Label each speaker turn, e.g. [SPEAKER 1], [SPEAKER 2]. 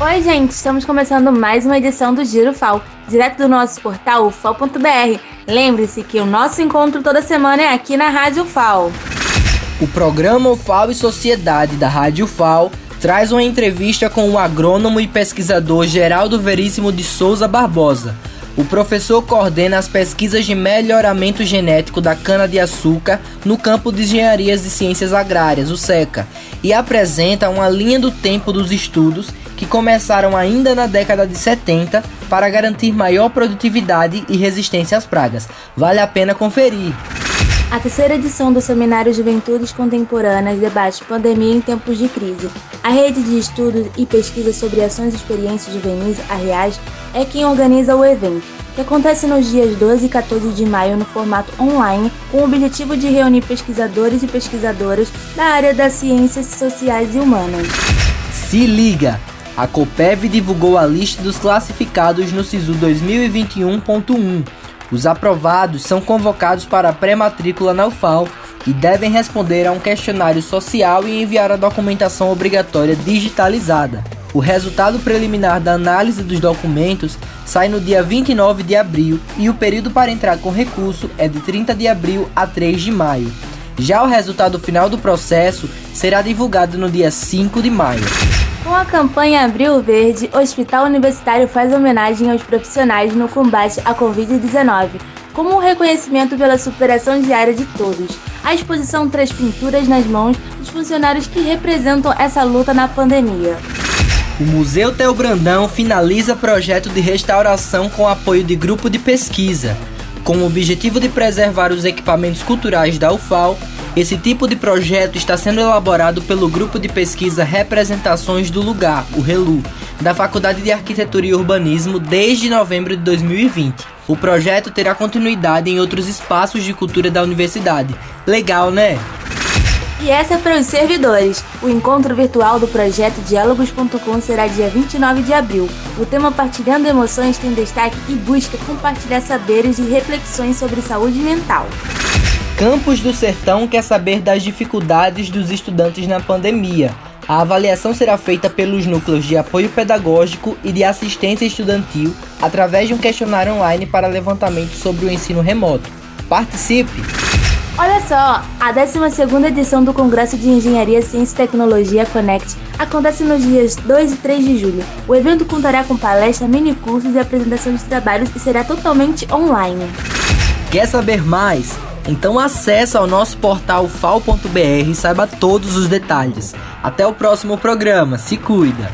[SPEAKER 1] Oi, gente, estamos começando mais uma edição do Giro FAO, direto do nosso portal ufal.br. Lembre-se que o nosso encontro toda semana é aqui na Rádio FAO.
[SPEAKER 2] O programa UFAO e Sociedade da Rádio FAO traz uma entrevista com o agrônomo e pesquisador Geraldo Veríssimo de Souza Barbosa. O professor coordena as pesquisas de melhoramento genético da cana-de-açúcar no campo de Engenharias e Ciências Agrárias, o SECA, e apresenta uma linha do tempo dos estudos que começaram ainda na década de 70 para garantir maior produtividade e resistência às pragas. Vale a pena conferir.
[SPEAKER 1] A terceira edição do Seminário Juventudes Contemporâneas debate pandemia em tempos de crise. A rede de estudos e pesquisa sobre ações e experiências juvenis, a REAS, é quem organiza o evento, que acontece nos dias 12 e 14 de maio no formato online, com o objetivo de reunir pesquisadores e pesquisadoras da área das ciências sociais e humanas.
[SPEAKER 2] Se liga! a Copev divulgou a lista dos classificados no SISU 2021.1. Os aprovados são convocados para a pré-matrícula na UFAL e devem responder a um questionário social e enviar a documentação obrigatória digitalizada. O resultado preliminar da análise dos documentos sai no dia 29 de abril e o período para entrar com recurso é de 30 de abril a 3 de maio. Já o resultado final do processo será divulgado no dia 5 de maio.
[SPEAKER 1] Com a campanha Abril Verde, o Hospital Universitário faz homenagem aos profissionais no combate à Covid-19, como um reconhecimento pela superação diária de todos. A exposição traz pinturas nas mãos dos funcionários que representam essa luta na pandemia.
[SPEAKER 2] O Museu Teo Brandão finaliza projeto de restauração com apoio de grupo de pesquisa. Com o objetivo de preservar os equipamentos culturais da UFAL, esse tipo de projeto está sendo elaborado pelo grupo de pesquisa Representações do Lugar, o RELU, da Faculdade de Arquitetura e Urbanismo desde novembro de 2020. O projeto terá continuidade em outros espaços de cultura da universidade. Legal, né?
[SPEAKER 1] E essa é para os servidores. O encontro virtual do projeto Diálogos.com será dia 29 de abril. O tema Partilhando Emoções tem destaque e busca compartilhar saberes e reflexões sobre saúde mental.
[SPEAKER 2] Campos do Sertão quer saber das dificuldades dos estudantes na pandemia. A avaliação será feita pelos núcleos de apoio pedagógico e de assistência estudantil através de um questionário online para levantamento sobre o ensino remoto. Participe!
[SPEAKER 1] Olha só, a 12ª edição do Congresso de Engenharia, Ciência e Tecnologia Connect acontece nos dias 2 e 3 de julho. O evento contará com palestra, mini cursos e apresentação de trabalhos e será totalmente online.
[SPEAKER 2] Quer saber mais? Então acesse ao nosso portal fal.br e saiba todos os detalhes. Até o próximo programa, se cuida!